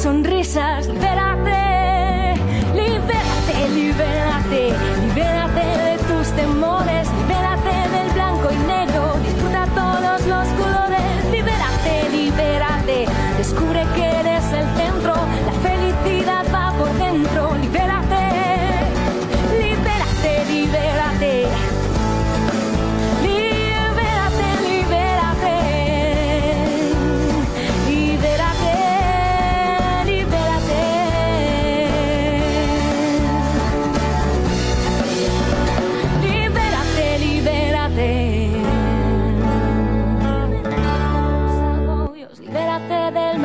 sonrisas, libérate, libérate, libérate,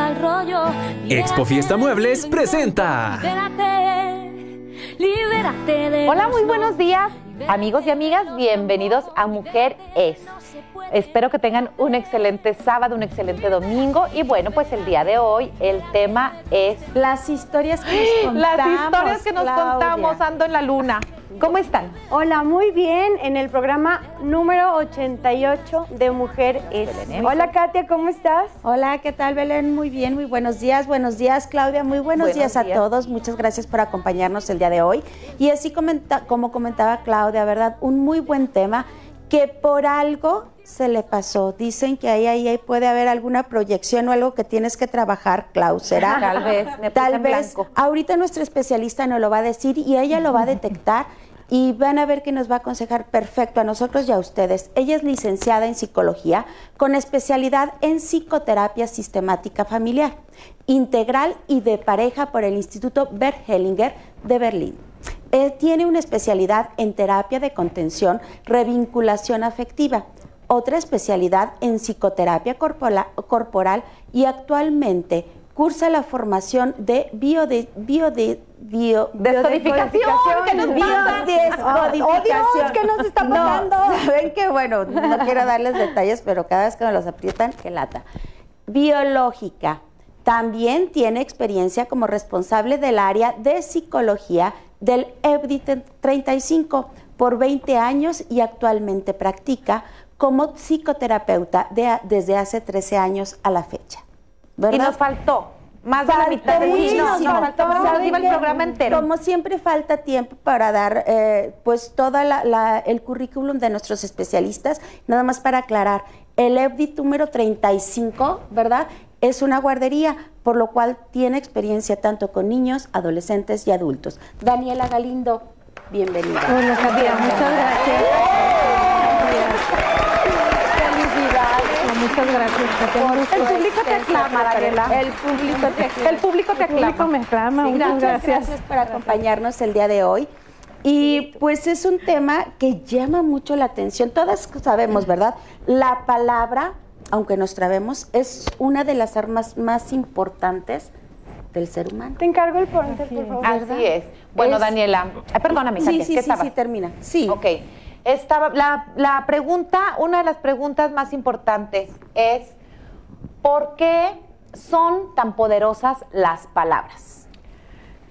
mal rollo. Expo Fiesta Muebles presenta. Libérate, libérate de Hola, muy buenos días, amigos y amigas. Bienvenidos a Mujer Es. Espero que tengan un excelente sábado, un excelente domingo. Y bueno, pues el día de hoy el tema es Las historias que nos contamos. las historias que nos Claudia. contamos ando en la luna. ¿Cómo están? Hola, muy bien. En el programa número 88 de Mujer es. Hola, Katia, ¿cómo estás? Hola, ¿qué tal Belén? Muy bien, muy buenos días. Buenos días, Claudia. Muy buenos, Buenos días, días. a todos. Muchas gracias por acompañarnos el día de hoy. Y así comenta- como comentaba Claudia, ¿verdad? Un muy buen tema que por algo se le pasó. Dicen que ahí, ahí, ahí puede haber alguna proyección o algo que tienes que trabajar, Clau. ¿Será? Tal vez, me Tal en vez. blanco. Ahorita nuestra especialista nos lo va a decir y ella lo va a detectar y van a ver que nos va a aconsejar perfecto a nosotros y a ustedes. Ella es licenciada en psicología con especialidad en psicoterapia sistemática familiar, integral y de pareja por el Instituto Bert Hellinger de Berlín. Eh, tiene una especialidad en terapia de contención, revinculación afectiva, otra especialidad en psicoterapia corporal y actualmente cursa la formación de biode, biode, bio, ¿qué nos pasa? biodescodificación. Oh, Dios, ¿qué nos está pasando? No, saben que bueno, no quiero darles detalles, pero cada vez que me los aprietan, que lata. Biológica. También tiene experiencia como responsable del área de psicología del EBDI 35 por 20 años y actualmente practica como psicoterapeuta de- desde hace 13 años a la fecha. Y ¿Verdad? nos faltó más de la mitad programa entero. Como siempre falta tiempo para dar eh, pues todo el currículum de nuestros especialistas, nada más para aclarar, el EBDI número 35, ¿verdad? Es una guardería, por lo cual tiene experiencia tanto con niños, adolescentes y adultos. Daniela Galindo, bienvenida. Hola, Katia, muchas gracias. Muchas gracias. El público te aclama, Daniela. El público te aclama. El público te El público aclama. me aclama, Sí, muchas muchas gracias. gracias por acompañarnos el día de hoy. Y pues es un tema que llama mucho la atención. Todas sabemos, ¿verdad? La palabra, aunque nos trabemos, es una de las armas más importantes del ser humano. Te encargo el ponte, por favor. Así es. Bueno, Es- Daniela, perdóname, Sí, Katia, sí, ¿qué sí, estabas? sí, termina. Sí. Ok. Estaba, la, la pregunta, una de las preguntas más importantes es, ¿por qué son tan poderosas las palabras?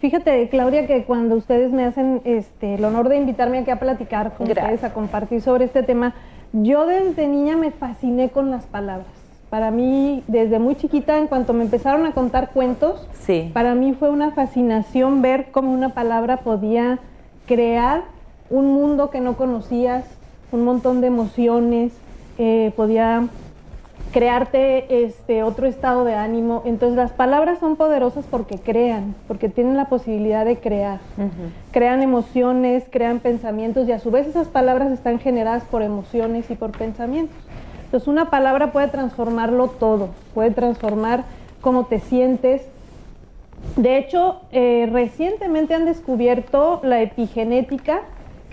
Fíjate, Claudia, que cuando ustedes me hacen este, el honor de invitarme aquí a platicar con Gracias. ustedes, a compartir sobre este tema, yo desde niña me fasciné con las palabras. Para mí, desde muy chiquita, en cuanto me empezaron a contar cuentos, Sí. para mí fue una fascinación ver cómo una palabra podía crear un mundo que no conocías, un montón de emociones, eh, podía crearte este otro estado de ánimo. Entonces las palabras son poderosas porque crean, porque tienen la posibilidad de crear. Crean emociones, crean pensamientos y a su vez esas palabras están generadas por emociones y por pensamientos. Entonces una palabra puede transformarlo todo, puede transformar cómo te sientes. De hecho, eh, recientemente han descubierto la epigenética,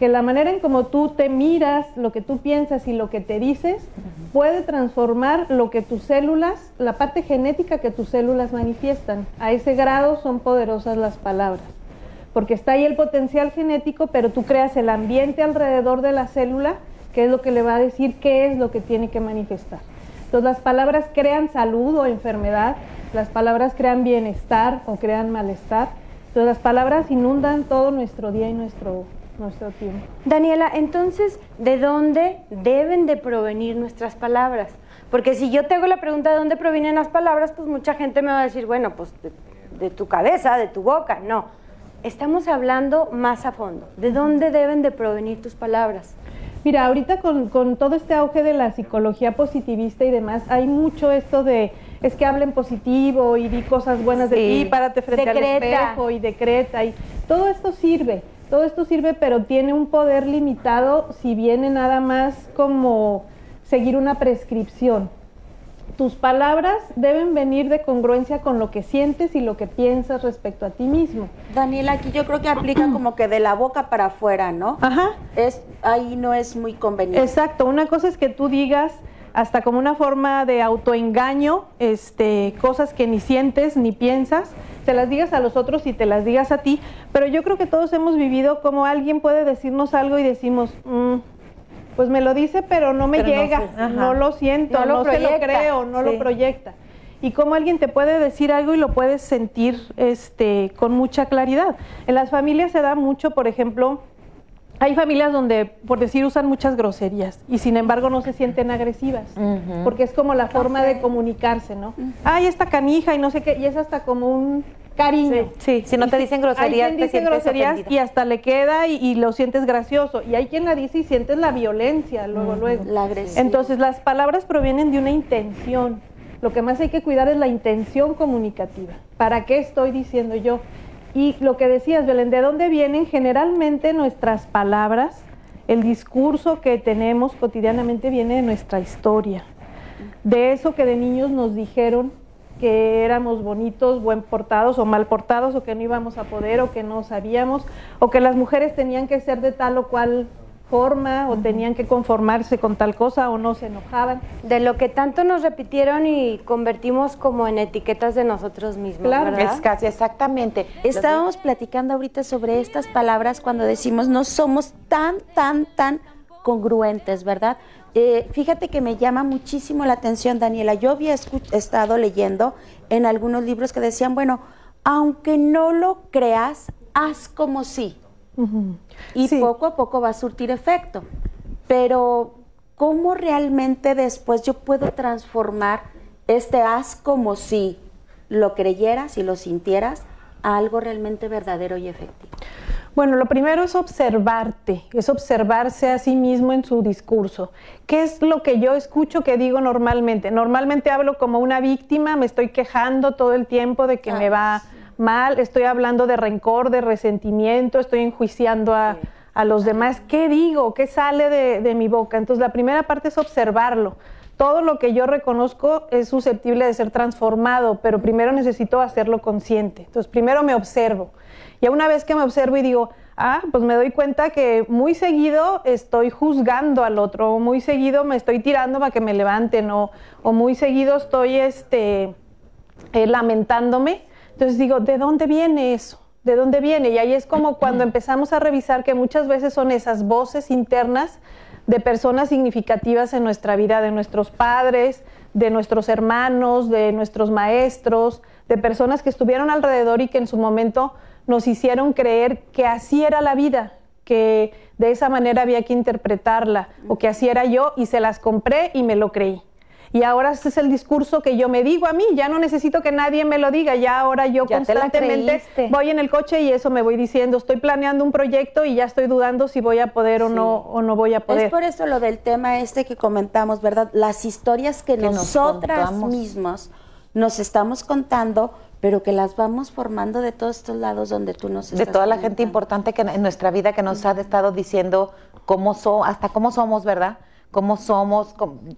que la manera en como tú te miras, lo que tú piensas y lo que te dices, puede transformar lo que tus células, la parte genética que tus células manifiestan. A ese grado son poderosas las palabras, porque está ahí el potencial genético, pero tú creas el ambiente alrededor de la célula, que es lo que le va a decir qué es lo que tiene que manifestar. Entonces las palabras crean salud o enfermedad, las palabras crean bienestar o crean malestar. Entonces las palabras inundan todo nuestro día y nuestro, nuestro tiempo. Daniela, entonces, ¿de dónde deben de provenir nuestras palabras? Porque si yo te hago la pregunta de dónde provienen las palabras, pues mucha gente me va a decir, bueno, pues de, de tu cabeza, de tu boca, no. Estamos hablando más a fondo. ¿De dónde deben de provenir tus palabras? Mira, ahorita con, con todo este auge de la psicología positivista y demás, hay mucho esto de es que hablen positivo y di cosas buenas de ti, párate frente al espejo y decreta y todo esto sirve, todo esto sirve, pero tiene un poder limitado si viene nada más como seguir una prescripción. Tus palabras deben venir de congruencia con lo que sientes y lo que piensas respecto a ti mismo. Daniela, aquí yo creo que aplica como que de la boca para afuera, ¿no? Ajá. Es, ahí no es muy conveniente. Exacto, una cosa es que tú digas hasta como una forma de autoengaño, este, cosas que ni sientes ni piensas, te las digas a los otros y te las digas a ti, pero yo creo que todos hemos vivido como alguien puede decirnos algo y decimos, mm, pues me lo dice, pero no me llega, no, lo siento, no, se lo creo, no lo proyecta. Y como alguien te puede decir algo y lo puedes sentir este, con mucha claridad. En las familias se da mucho, por ejemplo, hay familias donde, por decir, usan muchas groserías y sin embargo no se sienten agresivas, porque es como la forma de comunicarse, ¿no? Ay, esta canija y no sé qué, y es hasta como un cariño. Sí, si no te dicen groserías, hay quien dice groserías y hasta le queda y, lo sientes gracioso. Y hay quien la dice y sientes la violencia luego, luego. La agresión. Entonces las palabras provienen de una intención. Lo que más hay que cuidar es la intención comunicativa. ¿Para qué estoy diciendo yo? Y lo que decías, Belén, ¿de dónde vienen generalmente nuestras palabras? El discurso que tenemos cotidianamente viene de nuestra historia, de eso que de niños nos dijeron que éramos bonitos, buen portados o mal portados, o que no íbamos a poder, o que no sabíamos, o que las mujeres tenían que ser de tal o cual forma o tenían que conformarse con tal cosa o no se enojaban. De lo que tanto nos repitieron y convertimos como en etiquetas de nosotros mismos. Claro, ¿verdad? es casi exactamente. Estábamos platicando ahorita sobre estas palabras cuando decimos no somos tan, tan, tan congruentes, ¿verdad? Eh, fíjate que me llama muchísimo la atención, Daniela. Yo había estado leyendo en algunos libros que decían, bueno, aunque no lo creas, haz como si. Y poco a poco va a surtir efecto. Pero, ¿cómo realmente después yo puedo transformar este haz como si lo creyeras y lo sintieras a algo realmente verdadero y efectivo? Bueno, lo primero es observarte, es observarse a sí mismo en su discurso. ¿Qué es lo que yo escucho que digo normalmente? Normalmente hablo como una víctima, me estoy quejando todo el tiempo de que me va mal, estoy hablando de rencor, de resentimiento, estoy enjuiciando a, los demás. ¿Qué digo? ¿Qué sale de, de mi boca? Entonces, la primera parte es observarlo todo lo que yo reconozco es susceptible de ser transformado, pero primero necesito hacerlo consciente. Entonces, primero me observo. Y una vez que me observo y digo, ah, pues me doy cuenta que muy seguido estoy juzgando al otro, o muy seguido me estoy tirando para que me levanten, o, o muy seguido estoy este, eh, lamentándome. Entonces digo, ¿de dónde viene eso? ¿De dónde viene? Y ahí es como cuando empezamos a revisar que muchas veces son esas voces internas de personas significativas en nuestra vida, de nuestros padres, de nuestros hermanos, de nuestros maestros, de personas que estuvieron alrededor y que en su momento nos hicieron creer que así era la vida, que de esa manera había que interpretarla, o que así era yo y se las compré y me lo creí. Y ahora ese es el discurso que yo me digo a mí, ya no necesito que nadie me lo diga, ya ahora yo constantemente voy en el coche y eso me voy diciendo, estoy planeando un proyecto y ya estoy dudando si voy a poder o no o no voy a poder. Es por eso lo del tema este que comentamos, ¿verdad? Las historias que, nosotras mismas nos estamos contando pero que las vamos formando de todos estos lados donde tú nos estás De toda la gente importante que en nuestra vida que nos ha estado diciendo cómo somos, hasta cómo somos, ¿verdad? Cómo somos,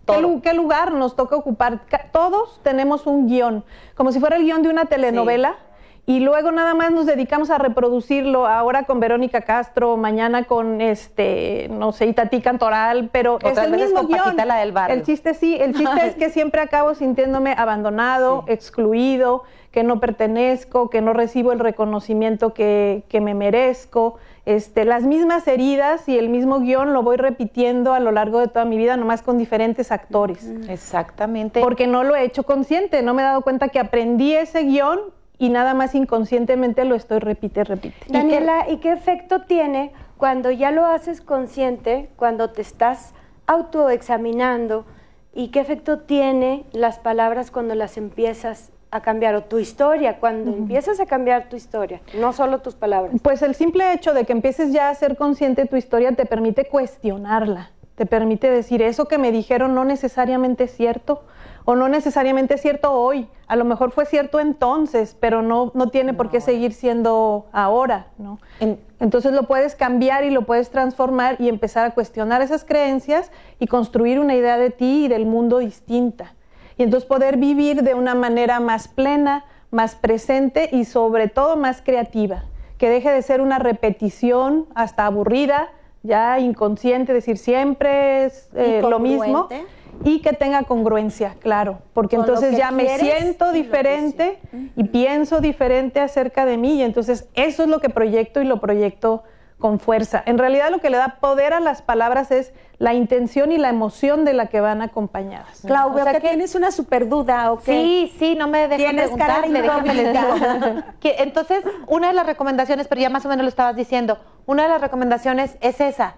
¿Qué, ¿Qué, lugar nos toca ocupar? Todos tenemos un guion, como si fuera el guion de una telenovela y luego nada más nos dedicamos a reproducirlo ahora con Verónica Castro, mañana con este, no sé, Itatí Cantoral, pero es el mismo guion. La del El chiste sí, el chiste es que siempre acabo sintiéndome abandonado, excluido, que no pertenezco, que no recibo el reconocimiento que, que me merezco. Este, las mismas heridas y el mismo guion lo voy repitiendo a lo largo de toda mi vida, nomás con diferentes actores. Exactamente. Porque no lo he hecho consciente, no me he dado cuenta que aprendí ese guion y nada más inconscientemente lo estoy repite, repite. Daniela, ¿y qué efecto tiene cuando ya lo haces consciente, cuando te estás autoexaminando? ¿Y qué efecto tiene las palabras cuando las empiezas a cambiar o tu historia, cuando empiezas a cambiar tu historia, no solo tus palabras. Pues el simple hecho de que empieces ya a ser consciente de tu historia te permite cuestionarla, te permite decir eso que me dijeron no necesariamente es cierto o no necesariamente es cierto hoy, a lo mejor fue cierto entonces, pero no, no tiene por qué seguir siendo ahora, ¿no? Entonces lo puedes cambiar y lo puedes transformar y empezar a cuestionar esas creencias y construir una idea de ti y del mundo distinta. Y entonces poder vivir de una manera más plena, más presente y sobre todo más creativa, que deje de ser una repetición hasta aburrida, ya inconsciente, decir siempre es eh, lo mismo y que tenga congruencia, claro, porque entonces ya me siento diferente y pienso diferente acerca de mí y entonces eso es lo que proyecto y lo proyecto con fuerza. En realidad lo que le da poder a las palabras es la intención y la emoción de la que van acompañadas. Claudia, que, tienes una super duda, ¿ok? Sí, sí, no me dejes preguntarle, déjame Entonces, una de las recomendaciones, pero ya más o menos lo estabas diciendo, una de las recomendaciones es esa,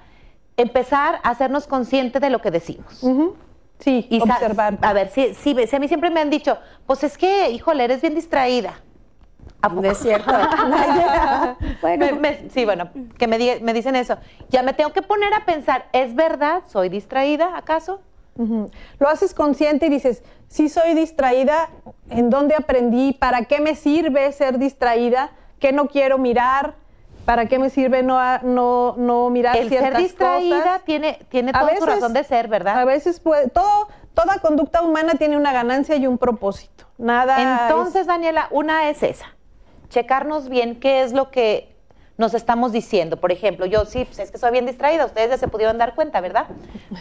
empezar a hacernos conscientes de lo que decimos. Sí, y observar. A ver, sí, sí, a mí siempre me han dicho, pues es que, híjole, eres bien distraída. ¿A es cierto. bueno. sí, bueno, que me, me, dicen eso. Ya me tengo que poner a pensar, ¿es verdad? ¿Soy distraída acaso? Lo haces consciente y dices, sí soy distraída, ¿en dónde aprendí? ¿Para qué me sirve ser distraída? ¿Qué no quiero mirar? ¿Para qué me sirve no, no, no mirar El ciertas ser distraída tiene, tiene toda su razón de ser, ¿verdad? A veces puede, todo, toda conducta humana tiene una ganancia y un propósito. Nada Entonces, Daniela, una es esa checarnos bien qué es lo que nos estamos diciendo. Por ejemplo, yo sí, pues es que soy bien distraída, ustedes ya se pudieron dar cuenta, ¿verdad?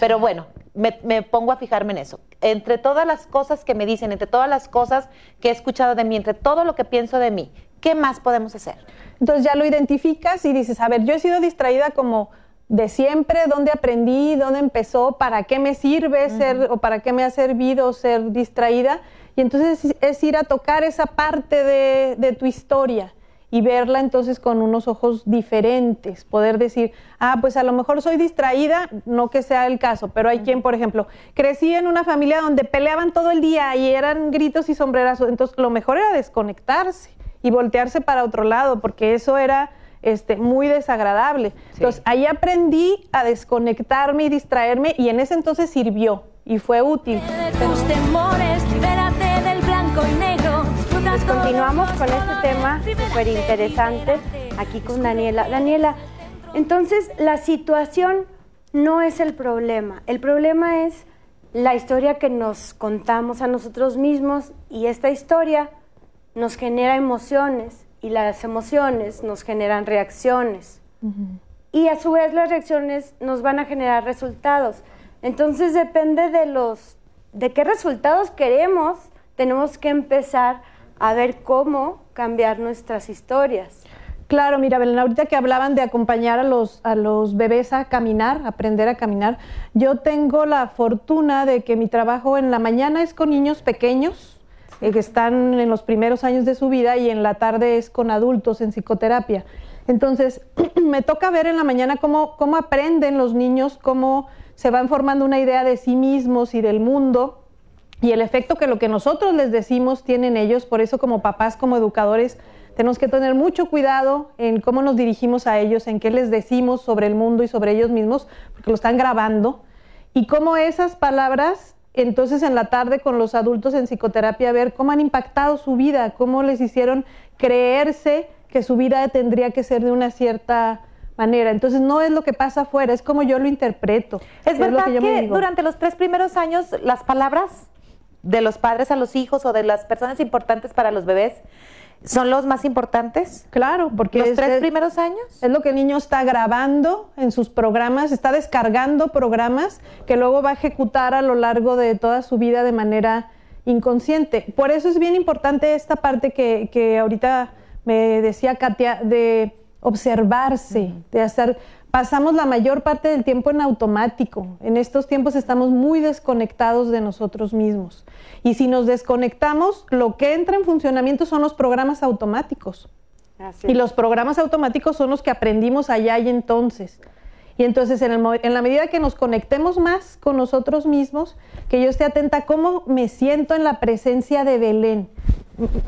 Pero bueno, me, pongo a fijarme en eso. Entre todas las cosas que me dicen, entre todas las cosas que he escuchado de mí, entre todo lo que pienso de mí, ¿qué más podemos hacer? Entonces ya lo identificas y dices, a ver, yo he sido distraída como de siempre, dónde aprendí, dónde empezó, para qué me sirve ser o para qué me ha servido ser distraída y entonces es ir a tocar esa parte de, tu historia y verla entonces con unos ojos diferentes, poder decir, ah, pues a lo mejor soy distraída, no que sea el caso, pero hay quien, por ejemplo, crecí en una familia donde peleaban todo el día y eran gritos y sombrerazos, entonces lo mejor era desconectarse y voltearse para otro lado, porque eso era este, muy desagradable. Entonces ahí aprendí a desconectarme y distraerme y en ese entonces sirvió y fue útil. Pues continuamos con este tema súper interesante aquí con Daniela. Daniela, entonces la situación no es el problema, el problema es la historia que nos contamos a nosotros mismos y esta historia nos genera emociones y las emociones nos generan reacciones. Y a su vez las reacciones nos van a generar resultados. Entonces depende de los de qué resultados queremos, tenemos que empezar a ver cómo cambiar nuestras historias. Claro, mira, Belén, ahorita que hablaban de acompañar a los, a los bebés a caminar, aprender a caminar, yo tengo la fortuna de que mi trabajo en la mañana es con niños pequeños, eh, que están en los primeros años de su vida, y en la tarde es con adultos en psicoterapia. Entonces, me toca ver en la mañana cómo, cómo aprenden los niños, cómo se van formando una idea de sí mismos y del mundo y el efecto que lo que nosotros les decimos tienen ellos, por eso como papás, como educadores, tenemos que tener mucho cuidado en cómo nos dirigimos a ellos, en qué les decimos sobre el mundo y sobre ellos mismos, porque lo están grabando, y cómo esas palabras, entonces en la tarde con los adultos en psicoterapia, ver cómo han impactado su vida, cómo les hicieron creerse que su vida tendría que ser de una cierta manera. Entonces no es lo que pasa afuera, es como yo lo interpreto. Es, verdad que durante los tres primeros años las palabras de los padres a los hijos o de las personas importantes para los bebés son los más importantes? Claro, porque los tres primeros años es lo que el niño está grabando en sus programas, está descargando programas que luego va a ejecutar a lo largo de toda su vida de manera inconsciente. Por eso es bien importante esta parte que, que ahorita me decía Katia de observarse, de hacer pasamos la mayor parte del tiempo en automático. En estos tiempos estamos muy desconectados de nosotros mismos. Y si nos desconectamos, lo que entra en funcionamiento son los programas automáticos. Y los programas automáticos son los que aprendimos allá y entonces. Y entonces en, el en la medida que nos conectemos más con nosotros mismos, que yo esté atenta a cómo me siento en la presencia de Belén.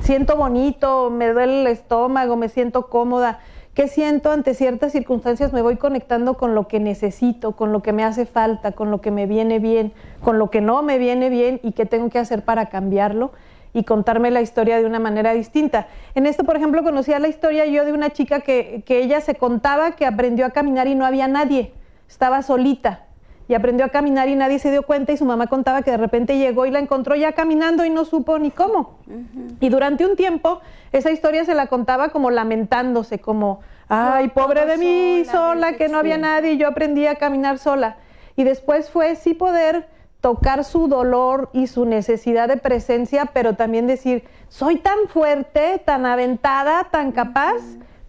Siento bonito, me duele el estómago, me siento cómoda. ¿Qué siento ante ciertas circunstancias? Me voy conectando con lo que necesito, con lo que me hace falta, con lo que me viene bien, con lo que no me viene bien y qué tengo que hacer para cambiarlo y contarme la historia de una manera distinta. En esto, por ejemplo, conocía la historia yo de una chica que, que ella se contaba que aprendió a caminar y no había nadie, estaba solita y aprendió a caminar y nadie se dio cuenta y su mamá contaba que de repente llegó y la encontró ya caminando y no supo ni cómo. Y durante un tiempo esa historia se la contaba como lamentándose, como, ay, pobre de mí, sola, que no había nadie y yo aprendí a caminar sola. Y después fue sí poder tocar su dolor y su necesidad de presencia, pero también decir, soy tan fuerte, tan aventada, tan capaz,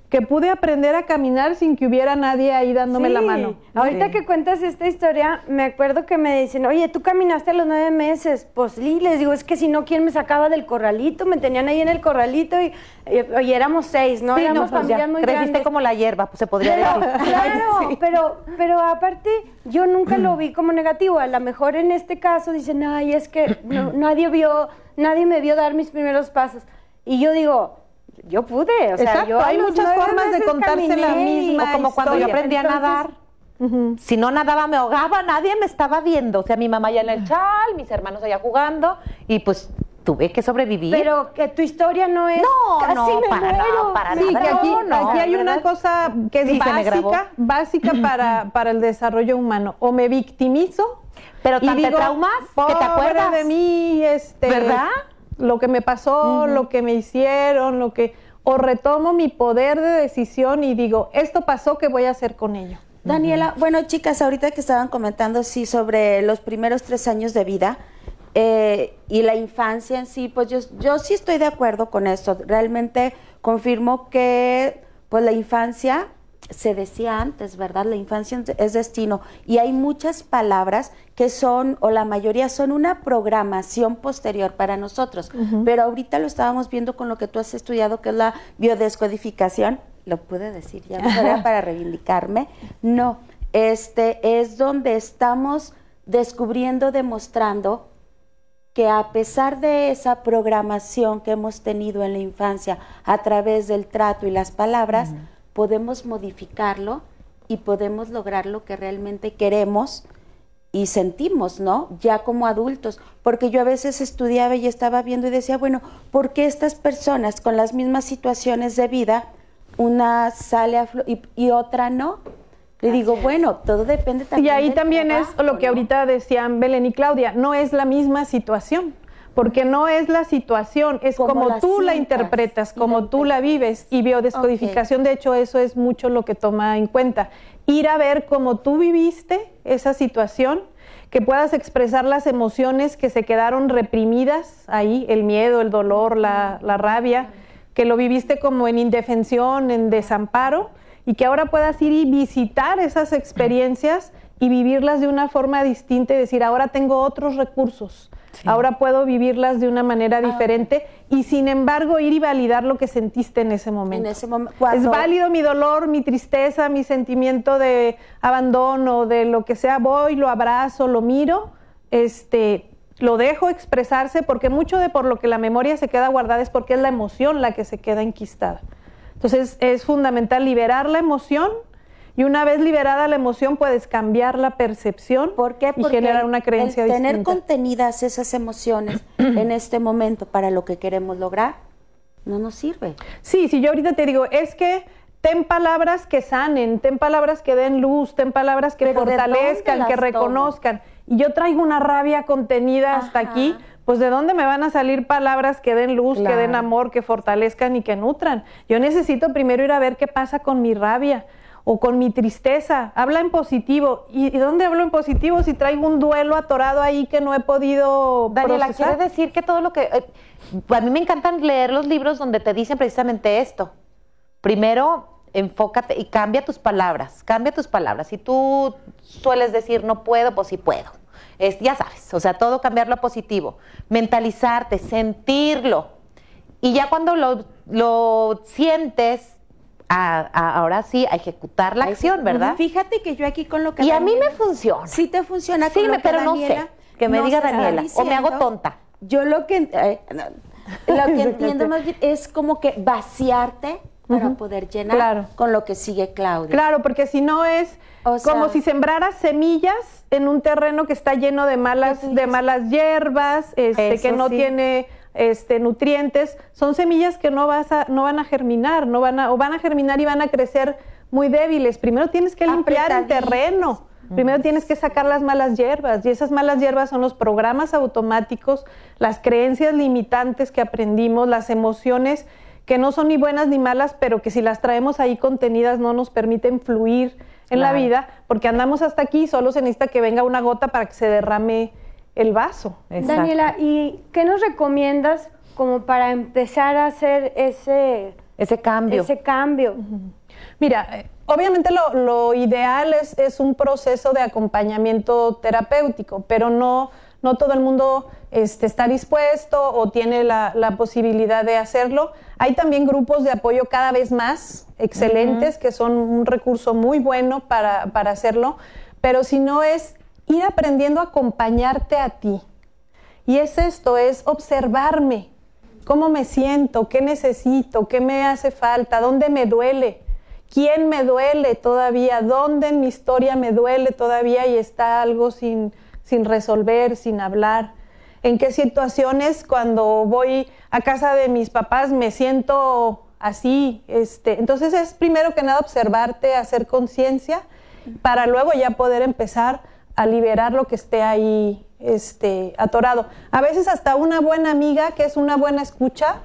que pude aprender a caminar sin que hubiera nadie ahí dándome la mano. Ahorita Sí. que cuentas esta historia, me acuerdo que me dicen, oye, tú caminaste a los nueve meses. Pues sí, les digo, es que si no, ¿quién me sacaba del corralito? Me tenían ahí en el corralito y, y, y éramos seis, ¿no? Sí, no, éramos pues ya, muy creciste grandes. como la hierba, pues se podría Pero, decir. claro, pero, pero aparte, yo nunca lo vi como negativo. A lo mejor en este caso dicen, ay, es que no- nadie vio, nadie me vio dar mis primeros pasos. Y yo digo, yo pude, o sea, Exacto, yo hay muchas formas de contarse la caminé misma O como cuando yo historia. aprendí a Entonces, nadar. Si no nadaba, me ahogaba, nadie me estaba viendo. O sea, mi mamá ya en el chal, mis hermanos allá jugando, y pues tuve que sobrevivir. Pero que tu historia no es. No, casi no, me para muero. nada, para Sí, nada. que aquí, No, aquí hay una cosa que es Sí, básica, básica para, para el desarrollo humano. O me victimizo. Pero y tan te digo, traumas que te "Pobre acuerdas". de mí, este, ¿Verdad? Lo que me pasó, lo que me hicieron, lo que o retomo mi poder de decisión y digo, esto pasó, ¿qué voy a hacer con ello? Daniela, bueno, chicas, ahorita que estaban comentando, sí, sobre los primeros tres años de vida eh, y la infancia en sí, pues yo, yo sí estoy de acuerdo con esto. Realmente confirmo que, pues la infancia, se decía antes, ¿verdad? La infancia es destino. Y hay muchas palabras que son, o la mayoría son una programación posterior para nosotros. Pero ahorita lo estábamos viendo con lo que tú has estudiado, que es la biodescodificación. Lo pude decir ya, no era para reivindicarme. No, este es donde estamos descubriendo, demostrando que a pesar de esa programación que hemos tenido en la infancia a través del trato y las palabras, podemos modificarlo y podemos lograr lo que realmente queremos y sentimos, ¿no? Ya como adultos, porque yo a veces estudiaba y estaba viendo y decía, bueno, ¿por qué estas personas con las mismas situaciones de vida, una sale a y, y otra no? Le digo, bueno, todo depende Y también ahí del también es trabajo, lo que ¿no? ahorita decían Belén y Claudia, no es la misma situación, porque no es la situación, es Como como la tú la interpretas, como la tú la vives. Y biodescodificación, de hecho, eso es mucho lo que toma en cuenta. Ir a ver cómo tú viviste esa situación, que puedas expresar las emociones que se quedaron reprimidas ahí, el miedo, el dolor, la, la rabia, que lo viviste como en indefensión, en desamparo, y que ahora puedas ir y visitar esas experiencias y vivirlas de una forma distinta y decir, ahora tengo otros recursos, ahora puedo vivirlas de una manera diferente y sin embargo ir y validar lo que sentiste en ese momento. En ese momento, Es válido mi dolor, mi tristeza, mi sentimiento de abandono, de lo que sea, voy, lo abrazo, lo miro, este, lo dejo expresarse porque mucho de por lo que la memoria se queda guardada es porque es la emoción la que se queda enquistada. Entonces es fundamental liberar la emoción y una vez liberada la emoción puedes cambiar la percepción ¿Por qué? y generar una creencia el tener distinta. contenidas esas emociones en este momento para lo que queremos lograr no nos sirve. Sí, si yo ahorita te digo, es que ten palabras que sanen, ten palabras que den luz, ten palabras que Pero ¿de fortalezcan, que tomo? reconozcan. Y yo traigo una rabia contenida hasta aquí, pues de dónde me van a salir palabras que den luz, que den amor, que fortalezcan y que nutran. Yo necesito primero ir a ver qué pasa con mi rabia o con mi tristeza. Habla en positivo. ¿Y, y dónde hablo en positivo si traigo un duelo atorado ahí que no he podido Daniela, procesar? quiere decir que todo lo que... eh, a mí me encantan leer los libros donde te dicen precisamente esto. Primero, enfócate y cambia tus palabras, cambia tus palabras. Si tú sueles decir no puedo, pues sí puedo. Es, ya sabes, o sea, todo cambiarlo a positivo. Mentalizarte, sentirlo. Y ya cuando lo, lo sientes, a- a- ahora sí a ejecutar la acción, ¿verdad? Fíjate que yo aquí con lo que Y a mí me funciona. Sí te funciona Sí, con lo me- que pero no sé. Que me diga Daniela, o me hago tonta. Yo lo que eh, lo que entiendo más bien es como que vaciarte para poder llenar Claro. con lo que sigue Claudia. Claro, porque si no es O sea- como si sembraras semillas en un terreno que está lleno de malas, de malas hierbas, este, que no sí. tiene este, nutrientes. Son semillas que no vas a, no van a germinar, no van a, o van a germinar y van a crecer muy débiles. Primero tienes que limpiar el terreno. Primero tienes que sacar las malas hierbas y esas malas hierbas son los programas automáticos, las creencias limitantes que aprendimos, las emociones que no son ni buenas ni malas, pero que si las traemos ahí contenidas no nos permiten fluir en la vida, porque andamos hasta aquí y solo se necesita que venga una gota para que se derrame el vaso. Exacto. Daniela, ¿y qué nos recomiendas como para empezar a hacer ese, Ese cambio. ese cambio? Mira, eh, obviamente lo, lo ideal es, es un proceso de acompañamiento terapéutico, pero no, no todo el mundo este, está dispuesto o tiene la, la posibilidad de hacerlo. Hay también grupos de apoyo cada vez más excelentes, que son un recurso muy bueno para, para hacerlo, pero si no es ir aprendiendo a acompañarte a ti. Y es esto, es observarme, cómo me siento, qué necesito, qué me hace falta, dónde me duele, quién me duele todavía, dónde en mi historia me duele todavía y está algo sin, sin resolver, sin hablar. En qué situaciones cuando voy a casa de mis papás me siento así. Este. Entonces es primero que nada observarte, hacer conciencia, para luego ya poder empezar a liberar lo que esté ahí este, atorado. A veces hasta una buena amiga, que es una buena escucha,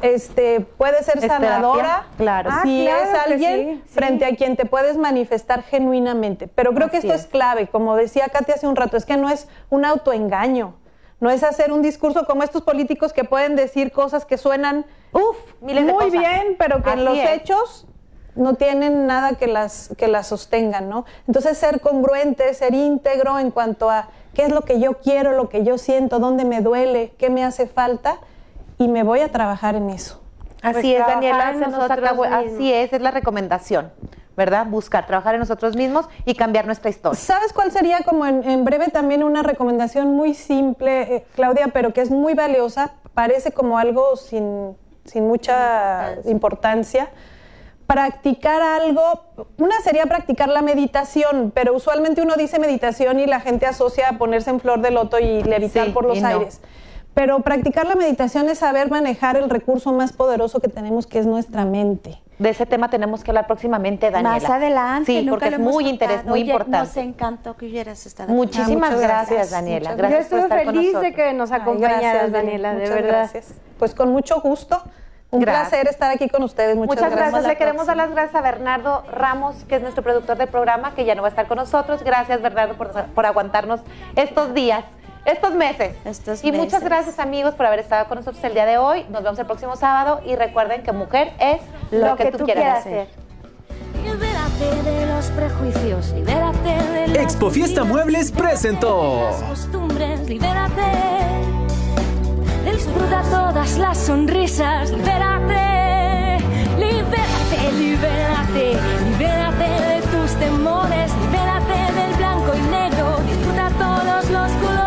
este, puede ser ¿Es sanadora. Claro. Ah, si claro es alguien sí, sí. frente a quien te puedes manifestar genuinamente. Pero creo que esto es. es clave, como decía Katy hace un rato, es que no es un autoengaño. No es hacer un discurso como estos políticos que pueden decir cosas que suenan Uf, miles de muy cosas. bien, pero que en los es. hechos no tienen nada que las, que las sostengan, ¿no? Entonces ser congruente, ser íntegro en cuanto a qué es lo que yo quiero, lo que yo siento, dónde me duele, qué me hace falta, y me voy a trabajar en eso. Así Pues es, Daniela, acabó- así es, es la recomendación, ¿verdad? Buscar, trabajar en nosotros mismos y cambiar nuestra historia. ¿Sabes cuál sería como en, en breve también una recomendación muy simple, eh, Claudia, pero que es muy valiosa? Parece como algo sin, sin mucha importancia. Practicar algo, una sería practicar la meditación, pero usualmente uno dice meditación y la gente asocia a ponerse en flor de loto y levitar Sí, por los y no. aires. Pero practicar la meditación es saber manejar el recurso más poderoso que tenemos, que es nuestra mente. De ese tema tenemos que hablar próximamente, Daniela. Más adelante. Sí, nunca porque lo es hemos muy interés, muy Oye, Nos importante. encantó que hubieras estado. Muchísimas muchas gracias, gracias, Daniela. Gracias Yo estoy por estar con feliz de nosotros. que nos acompañaras, Daniela, de muchas verdad. gracias. Pues con mucho gusto. Un Gracias. placer estar aquí con ustedes. Muchas, Muchas gracias. Le queremos dar las gracias a Bernardo Ramos, que es nuestro productor del programa, que ya no va a estar con nosotros. Gracias, Bernardo, por, por aguantarnos estos días, estos meses. Estos y muchas gracias, amigos, por haber estado con nosotros el día de hoy. Nos vemos el próximo sábado y recuerden que mujer es lo, que, tú, quieras hacer. Libérate de los prejuicios, libérate de Expo Fiesta Muebles presentó. de las costumbres, libérate. Disfruta todas las sonrisas, libérate, libérate, libérate, libérate de tus temores, libérate del blanco y negro, disfruta todos los colores.